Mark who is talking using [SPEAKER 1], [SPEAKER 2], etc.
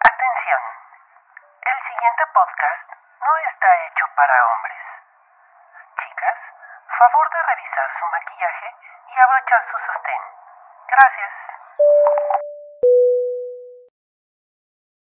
[SPEAKER 1] Atención. El siguiente podcast no está hecho para hombres. Chicas, favor de revisar su maquillaje y abrochar su sostén. Gracias.